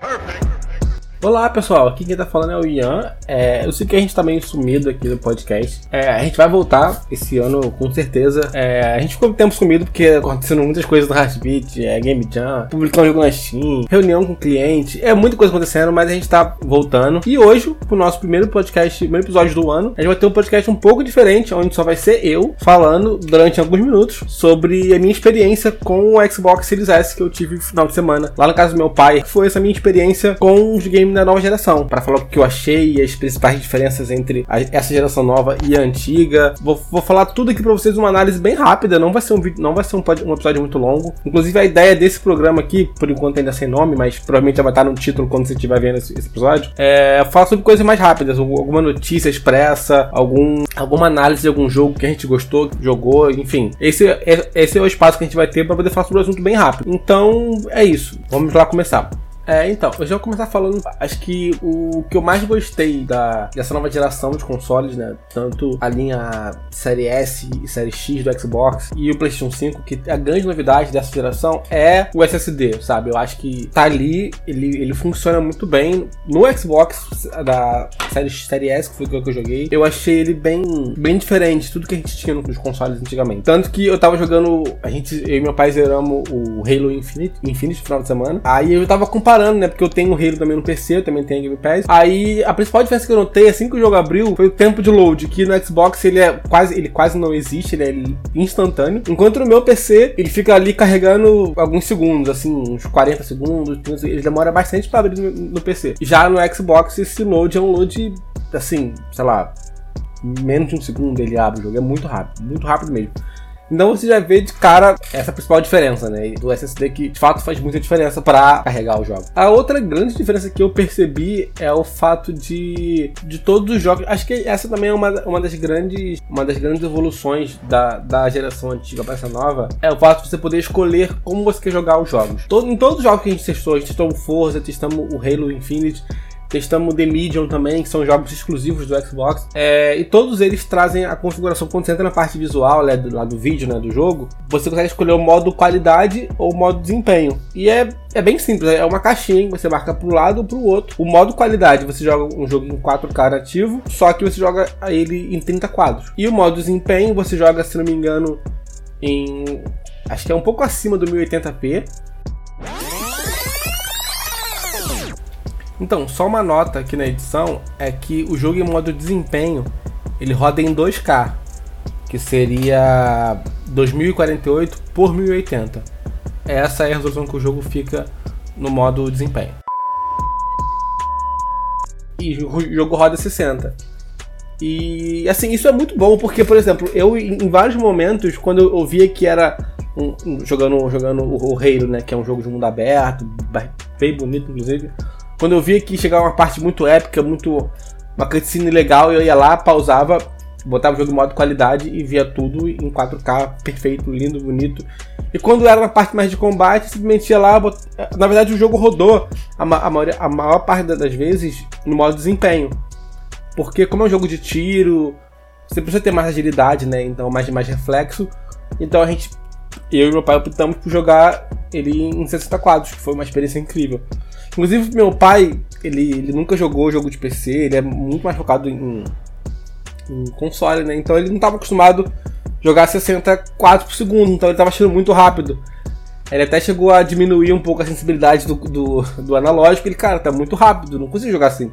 Perfect. Olá pessoal, aqui quem tá falando é o Ian. É, eu sei que a gente tá meio sumido aqui no podcast. É, a gente vai voltar esse ano com certeza. É, a gente ficou tempo sumido porque acontecendo muitas coisas no Heartbeat, é, Game Jam, publicando jogo na Steam, reunião com cliente, é muita coisa acontecendo, mas a gente tá voltando. E hoje, pro nosso primeiro podcast, primeiro episódio do ano, a gente vai ter um podcast um pouco diferente, onde só vai ser eu falando durante alguns minutos sobre a minha experiência com o Xbox Series S que eu tive no final de semana lá na casa do meu pai. Foi essa minha experiência com os games da nova geração, para falar o que eu achei e as principais diferenças entre a, essa geração nova e a antiga. Vou, vou falar tudo aqui para vocês uma análise bem rápida, não vai ser um vídeo, não vai ser um, um, episódio muito longo. Inclusive a ideia desse programa aqui, por enquanto ainda sem nome, mas provavelmente já vai estar no título quando você estiver vendo esse, esse episódio, é falar sobre coisas mais rápidas, alguma notícia expressa, algum, alguma análise de algum jogo que a gente gostou, jogou, enfim. Esse, é, esse é o espaço que a gente vai ter para poder falar sobre o assunto bem rápido. Então é isso, vamos lá começar. É, então, eu já vou começar falando. Acho que o que eu mais gostei da, dessa nova geração de consoles, né? Tanto a linha Série S e Série X do Xbox e o PlayStation 5, que a grande novidade dessa geração é o SSD, sabe? Eu acho que tá ali, ele, ele funciona muito bem. No Xbox da série, série S, que foi o que eu joguei, eu achei ele bem, bem diferente de tudo que a gente tinha nos consoles antigamente. Tanto que eu tava jogando. A gente, eu e meu pai zeramos o Halo Infinite, Infinite no final de semana. Aí eu tava comparando comparando, né? Porque eu tenho o Halo também no PC, eu também tenho Game Pass. Aí a principal diferença que eu notei assim que o jogo abriu foi o tempo de load, que no Xbox ele é quase, ele quase não existe, ele é instantâneo. Enquanto no meu PC ele fica ali carregando alguns segundos, assim, uns 40 segundos, ele demora bastante para abrir no, no PC. Já no Xbox esse load é um load assim, sei lá, menos de um segundo ele abre o jogo, é muito rápido, muito rápido mesmo. Então você já vê de cara essa principal diferença, né? Do SSD que de fato faz muita diferença para carregar o jogo. A outra grande diferença que eu percebi é o fato de, de todos os jogos. Acho que essa também é uma, uma das grandes uma das grandes evoluções da, da geração antiga para essa nova. É o fato de você poder escolher como você quer jogar os jogos. Todo, em todos os jogos que a gente testou, a gente testou o Forza, testamos o Halo Infinite Testamos The Medium também, que são jogos exclusivos do Xbox. É, e todos eles trazem a configuração. Quando você entra na parte visual né, do, lá do vídeo né, do jogo, você consegue escolher o modo qualidade ou o modo desempenho. E é, é bem simples, é uma caixinha, você marca para um lado ou para o outro. O modo qualidade, você joga um jogo em 4K nativo, só que você joga ele em 30 quadros. E o modo desempenho, você joga, se não me engano, em. Acho que é um pouco acima do 1080p. Então, só uma nota aqui na edição é que o jogo em modo desempenho ele roda em 2K, que seria 2048 por 1080. Essa é a resolução que o jogo fica no modo desempenho. E o jogo roda 60. E assim, isso é muito bom porque, por exemplo, eu em vários momentos, quando eu via que era um, um, jogando, jogando o, o Halo, né, que é um jogo de mundo aberto, bem bonito inclusive, quando eu via que chegava uma parte muito épica, muito. uma cutscene legal, eu ia lá, pausava, botava o jogo em modo qualidade e via tudo em 4K, perfeito, lindo, bonito. E quando era na parte mais de combate, simplesmente ia lá, bot... na verdade o jogo rodou a, ma a, maioria, a maior parte das vezes no modo desempenho. Porque como é um jogo de tiro, você precisa ter mais agilidade, né? Então mais, mais reflexo. Então a gente, eu e meu pai optamos por jogar ele em 60 quadros, que foi uma experiência incrível. Inclusive, meu pai, ele, ele nunca jogou jogo de PC, ele é muito mais focado em, em console, né? Então ele não estava acostumado a jogar 60 quadros por segundo, então ele estava achando muito rápido. Ele até chegou a diminuir um pouco a sensibilidade do, do, do analógico. Ele, cara, tá muito rápido, não consigo jogar assim.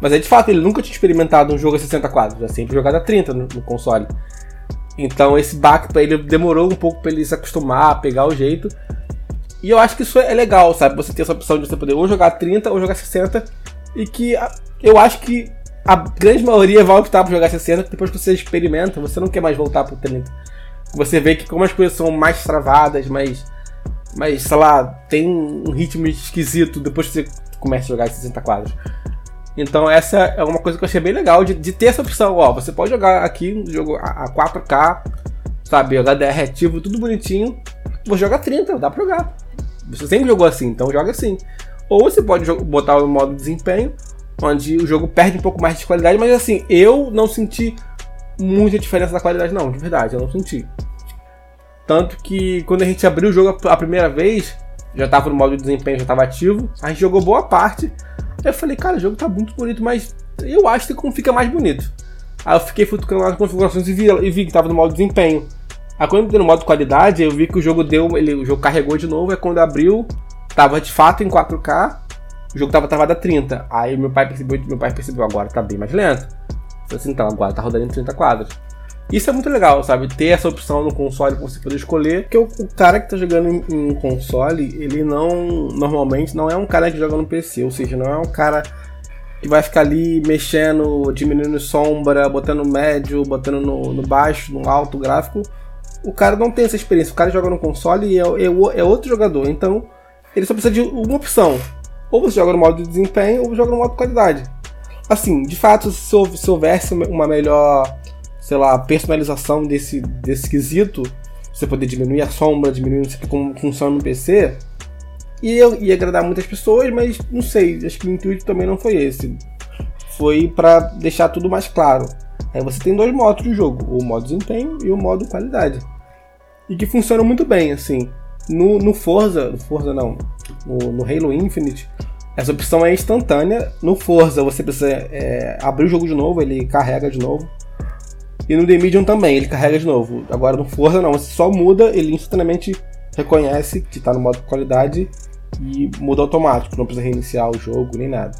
Mas é de fato, ele nunca tinha experimentado um jogo a 60 quadros, já sempre jogado a 30 no, no console. Então esse baque para ele demorou um pouco para ele se acostumar, pegar o jeito. E eu acho que isso é legal, sabe? Você ter essa opção de você poder ou jogar 30 ou jogar 60. E que eu acho que a grande maioria vai optar por jogar 60, depois que você experimenta, você não quer mais voltar pro 30. Você vê que como as coisas são mais travadas, mais. mais, sei lá, tem um ritmo esquisito depois que você começa a jogar 60 quadros. Então essa é uma coisa que eu achei bem legal de, de ter essa opção. Ó, você pode jogar aqui um jogo a, 4K, sabe, HDR ativo, tudo bonitinho. Vou jogar 30, dá pra jogar. Você sempre jogou assim, então joga assim. Ou você pode botar o modo desempenho, onde o jogo perde um pouco mais de qualidade, mas assim, eu não senti muita diferença da qualidade, não, de verdade, eu não senti. Tanto que quando a gente abriu o jogo a primeira vez, já tava no modo de desempenho, já tava ativo. A gente jogou boa parte. Eu falei, cara, o jogo tá muito bonito, mas eu acho que como fica mais bonito. Aí eu fiquei futucando nas configurações e vi, e vi que tava no modo desempenho. Aí quando eu no modo qualidade, eu vi que o jogo deu. Ele, o jogo carregou de novo, é quando abriu, tava de fato em 4K, o jogo tava travado a 30. Aí meu pai percebeu, meu pai percebeu, agora tá bem mais lento. Falei assim, então, agora tá rodando em 30 quadros. Isso é muito legal, sabe? Ter essa opção no console pra você poder escolher. Porque o, o cara que tá jogando em, em, console, ele não. Normalmente não é um cara que joga no PC. Ou seja, não é um cara que vai ficar ali mexendo, diminuindo sombra, botando médio, botando no, no baixo, no alto gráfico. O cara não tem essa experiência. O cara joga no console e é, é, é outro jogador. Então, ele só precisa de uma opção. Ou você joga no modo de desempenho, ou joga no modo de qualidade. Assim, de fato, se, se houvesse uma melhor, sei lá, personalização desse, desse quesito, você poder diminuir a sombra, diminuir não sei como funciona no PC, ia, ia agradar muitas pessoas, mas não sei, acho que o intuito também não foi esse. Foi para deixar tudo mais claro. Aí você tem dois modos de jogo, o modo desempenho e o modo qualidade. E que funcionam muito bem, assim. No, no Forza, Forza não, no, no Halo Infinite, essa opção é instantânea. No Forza você precisa é, abrir o jogo de novo, ele carrega de novo. E no The Medium também, ele carrega de novo. Agora no Forza não, você só muda, ele instantaneamente reconhece que está no modo qualidade e muda automático, não precisa reiniciar o jogo nem nada.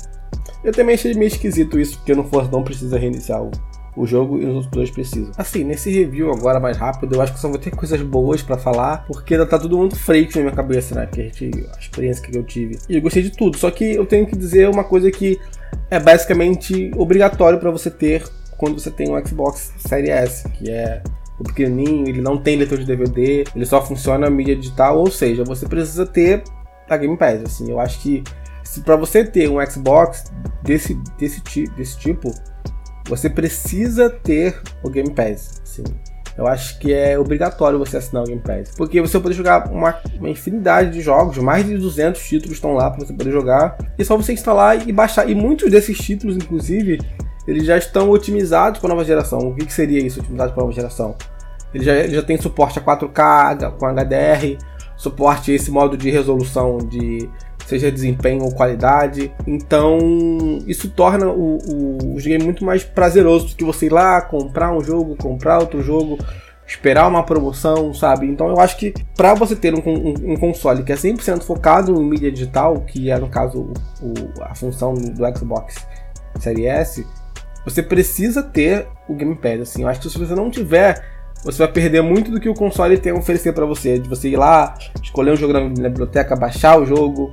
Eu também achei meio esquisito isso, porque no Forza não precisa reiniciar o, o jogo e os outros dois precisam. Assim, nesse review agora mais rápido, eu acho que só vou ter coisas boas para falar, porque ainda tá tudo muito freak na minha cabeça, né? Que a, gente, a experiência que eu tive. E eu gostei de tudo, só que eu tenho que dizer uma coisa que é basicamente obrigatório para você ter quando você tem um Xbox Series S, que é o pequenininho, ele não tem leitor de DVD, ele só funciona mídia digital, ou seja, você precisa ter a Game Pass, assim, eu acho que para você ter um Xbox desse, desse, desse tipo, você precisa ter o Game Pass. Assim. Eu acho que é obrigatório você assinar o Game Pass. Porque você vai poder jogar uma, uma infinidade de jogos, mais de 200 títulos estão lá para você poder jogar. E é só você instalar e baixar. E muitos desses títulos, inclusive, eles já estão otimizados para nova geração. O que, que seria isso, otimizado para nova geração? Ele já, ele já tem suporte a 4K com HDR, suporte a esse modo de resolução de seja desempenho ou qualidade. Então, isso torna o, o, o game muito mais prazeroso do que você ir lá, comprar um jogo, comprar outro jogo, esperar uma promoção, sabe? Então, eu acho que para você ter um, um, um, console que é 100% focado em mídia digital, que é no caso o, a função do Xbox Series S, você precisa ter o Game Pass. Assim, eu acho que se você não tiver você vai perder muito do que o console tem a oferecer para você. De você ir lá, escolher um jogo na biblioteca, baixar o jogo,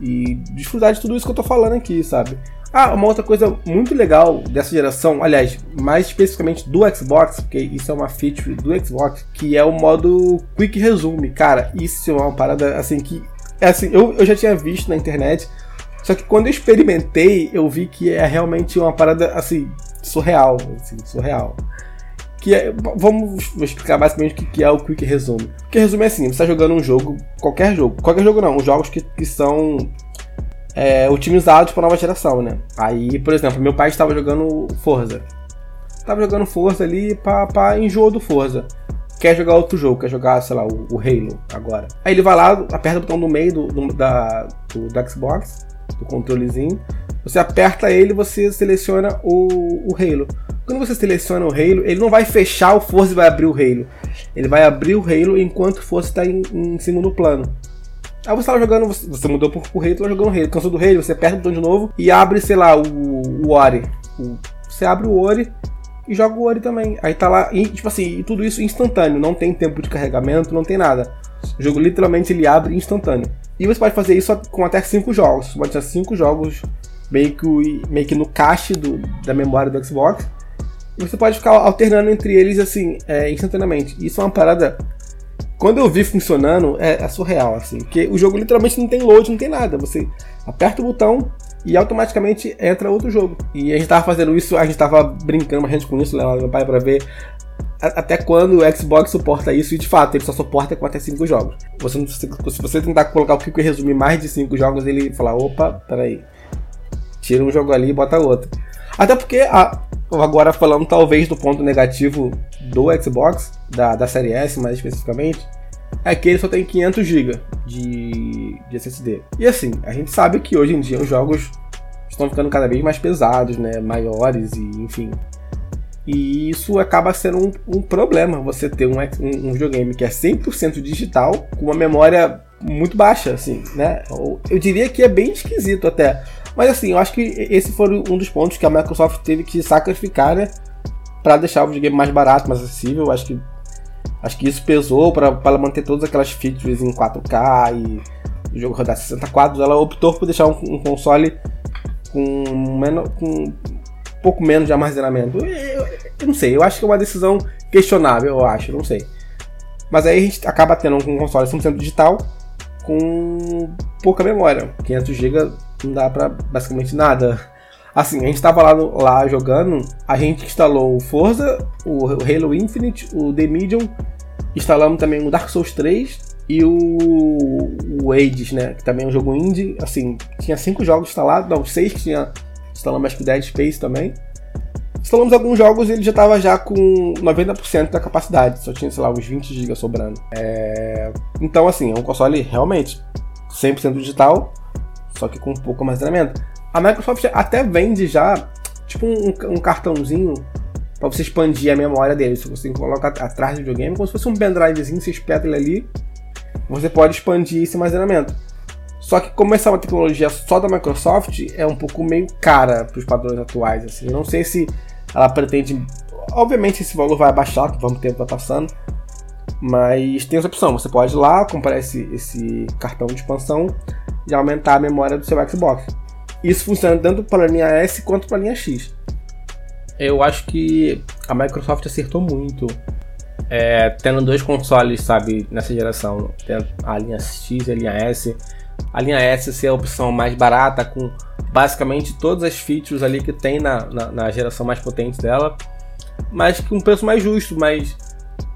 e desfrutar de tudo isso que eu tô falando aqui, sabe? Ah, uma outra coisa muito legal dessa geração, aliás, mais especificamente do Xbox, porque isso é uma feature do Xbox, que é o modo Quick Resume. Cara, isso é uma parada assim que. É assim, eu, eu já tinha visto na internet, só que quando eu experimentei, eu vi que é realmente uma parada assim, surreal. Assim, surreal que é, vamos explicar basicamente o que é o Quick Resume. O Quick Resume é assim, você está jogando um jogo, qualquer jogo, qualquer jogo não, os jogos que, que são é, otimizados para nova geração, né? Aí, por exemplo, meu pai estava jogando Forza. Estava jogando Forza ali para enjoo do Forza. Quer jogar outro jogo, quer jogar, sei lá, o, o Halo agora. Aí ele vai lá, aperta o botão do meio do, do da, do, do Xbox, do controlezinho. Você aperta ele você seleciona o, o Halo. Quando você seleciona o Halo, ele não vai fechar o Forza e vai abrir o Halo. Ele vai abrir o Halo enquanto o Forza está em, em, segundo plano. Aí você estava jogando, você mudou pro, pro Halo, estava jogando o Halo. Cansou do Halo, você aperta o botão de novo e abre, sei lá, o, o Ori. O, você abre o Ori e joga o Ori também. Aí tá lá, e, tipo assim, tudo isso instantâneo, não tem tempo de carregamento, não tem nada. O jogo literalmente ele abre instantâneo. E você pode fazer isso com até 5 jogos. Você pode ter 5 jogos meio que, meio que no cache do, da memória do Xbox. E você pode ficar alternando entre eles assim, é, instantaneamente. Isso é uma parada. Quando eu vi funcionando, é, é, surreal, assim. Porque o jogo literalmente não tem load, não tem nada. Você aperta o botão e automaticamente entra outro jogo. E a gente tava fazendo isso, a gente tava brincando gente com isso, levando meu pai pra ver até quando o Xbox suporta isso, e de fato, ele só suporta com até 5 jogos. Você, se você tentar colocar o que resumir mais de 5 jogos, ele fala, opa, peraí. Tira um jogo ali e bota outro. Até porque a, agora falando talvez do ponto negativo do Xbox, da, da série S mais especificamente, é que ele só tem 500 GB de, de SSD. E assim, a gente sabe que hoje em dia os jogos estão ficando cada vez mais pesados, né? Maiores e enfim. E isso acaba sendo um, um problema, você ter um, um, um videogame que é 100% digital, com uma memória muito baixa, assim, né? Eu, eu diria que é bem esquisito até. Mas assim, eu acho que esse foi um dos pontos que a Microsoft teve que sacrificar, né? Pra deixar o videogame mais barato, mais acessível. Eu acho que Acho que isso pesou para manter todas aquelas features em 4K e o jogo rodar 60 quadros. Ela optou por deixar um, um console com, menor, com um pouco menos de armazenamento. Eu, eu, não sei, eu acho que é uma decisão questionável, eu acho, não sei. Mas aí a gente acaba tendo um console 100% digital com pouca memória. 500 GB não dá pra basicamente nada. Assim, a gente estava lá, lá jogando, a gente instalou o Forza, o Halo Infinite, o The Medium, instalamos também o Dark Souls 3 e o, o Hades, né? Que também é um jogo indie. Assim, tinha cinco jogos instalados, não, seis que tinha. Instalamos acho que Dead Space também. Instalamos alguns jogos e ele já estava já com 90% da capacidade, só tinha, sei lá, uns 20 GB sobrando. É... Então, assim, é um console realmente 100% digital, só que com um pouco armazenamento. A Microsoft até vende já, tipo um, um cartãozinho para você expandir a memória dele. Se você coloca atrás do videogame, como se fosse um pendrivezinho, você espeta ele ali, você pode expandir esse armazenamento. Só que como essa é uma tecnologia só da Microsoft, é um pouco meio cara para os padrões atuais. Assim. Não sei se ela pretende. Obviamente esse valor vai abaixar, conforme o tempo vai passando. Mas tem essa opção, você pode ir lá, comprar esse, esse cartão de expansão e aumentar a memória do seu Xbox. Isso funciona tanto para a linha S quanto para a linha X. Eu acho que a Microsoft acertou muito é, tendo dois consoles, sabe, nessa geração, a linha X e a linha S. A linha S ser a opção mais barata, com basicamente todas as features ali que tem na, na, na geração mais potente dela, mas com um preço mais justo, mais,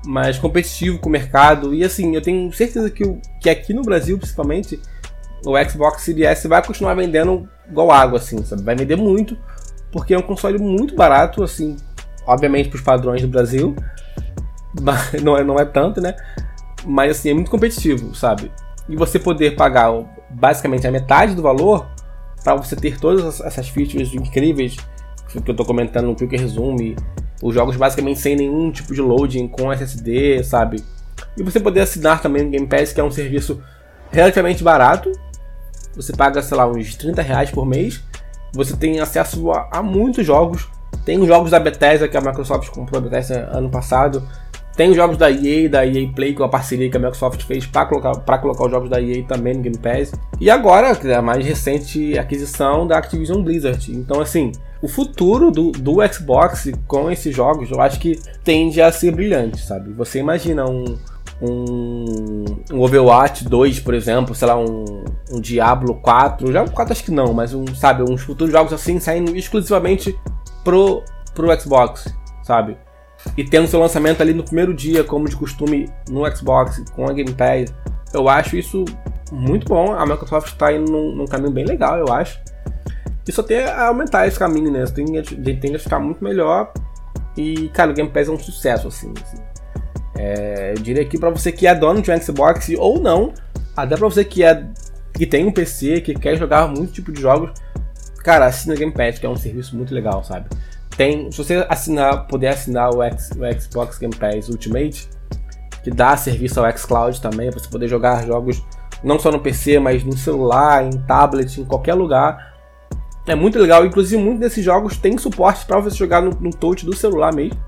mais competitivo com o mercado. E assim, eu tenho certeza que, que aqui no Brasil, principalmente, o Xbox Series S vai continuar vendendo igual água, assim, sabe? Vai vender muito, porque é um console muito barato, assim, obviamente para os padrões do Brasil, não é, não é tanto, né? Mas assim, é muito competitivo, sabe? E você poder pagar basicamente a metade do valor para você ter todas essas features incríveis que eu estou comentando no Quick Resume, os jogos basicamente sem nenhum tipo de loading com SSD, sabe? E você poder assinar também o Game Pass, que é um serviço relativamente barato, você paga, sei lá, uns 30 reais por mês. Você tem acesso a, a muitos jogos. Tem os jogos da Bethesda, que a Microsoft comprou a Bethesda ano passado. Tem os jogos da EA, da EA Play, que é uma parceria que a Microsoft fez para colocar, colocar os jogos da EA também no Game Pass. E agora, a mais recente aquisição da Activision Blizzard. Então, assim, o futuro do, do Xbox com esses jogos, eu acho que tende a ser brilhante, sabe? Você imagina um, um, um Overwatch 2, por exemplo, sei lá, um, um Diablo 4, já o 4 acho que não, mas um, sabe, uns futuros jogos assim saindo exclusivamente pro, pro Xbox, sabe? E tendo seu lançamento ali no primeiro dia, como de costume no Xbox, com a Game Pass, eu acho isso muito bom. A Microsoft está indo num, num, caminho bem legal, eu acho. E só tem a aumentar esse caminho, né? Tem, tende a ficar muito melhor. E, cara, o Game Pass é um sucesso, assim. assim. É, eu diria que para você que é dono de um Xbox ou não, até para você que é que tem um PC, que quer jogar muito tipo de jogos, cara, assina Game Pass, que é um serviço muito legal, sabe? Tem, se você assinar, puder assinar o, X, o Xbox Game Pass Ultimate, que dá serviço ao xCloud também, para você poder jogar jogos não só no PC, mas no celular, em tablet, em qualquer lugar. É muito legal, inclusive muitos desses jogos têm suporte para você jogar no, no touch do celular mesmo.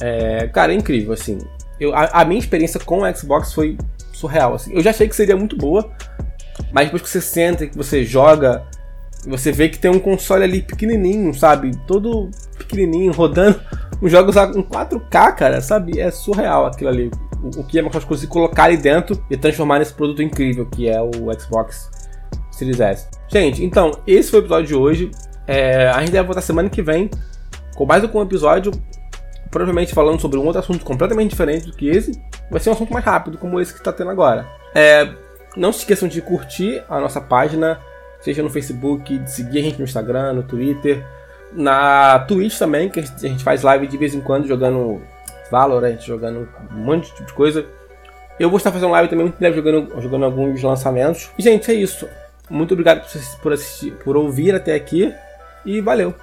É, cara, é incrível, assim. Eu, a, a, minha experiência com o Xbox foi surreal, assim. Eu já achei que seria muito boa, mas depois que você senta e que você joga, você vê que tem um console ali pequenininho, sabe? Todo pequenininho, rodando os jogos em 4K, cara, sabe? É surreal aquilo ali. O, o que a Microsoft conseguiu colocar ali dentro e transformar nesse produto incrível que é o Xbox Series S. Gente, então, esse foi o episódio de hoje. É, a gente deve voltar semana que vem com mais um episódio provavelmente falando sobre um outro assunto completamente diferente do que esse, vai ser um assunto mais rápido, como esse que está tendo agora. É, não se esqueçam de curtir a nossa página, seja no Facebook, de seguir a gente no Instagram, no Twitter, na Twitch também, que a gente faz live de vez em quando jogando Valorant, jogando um monte de tipo coisa. Eu vou estar fazendo live também muito breve jogando, jogando alguns lançamentos. E, gente, é isso. Muito obrigado por assistir, por ouvir até aqui. E valeu!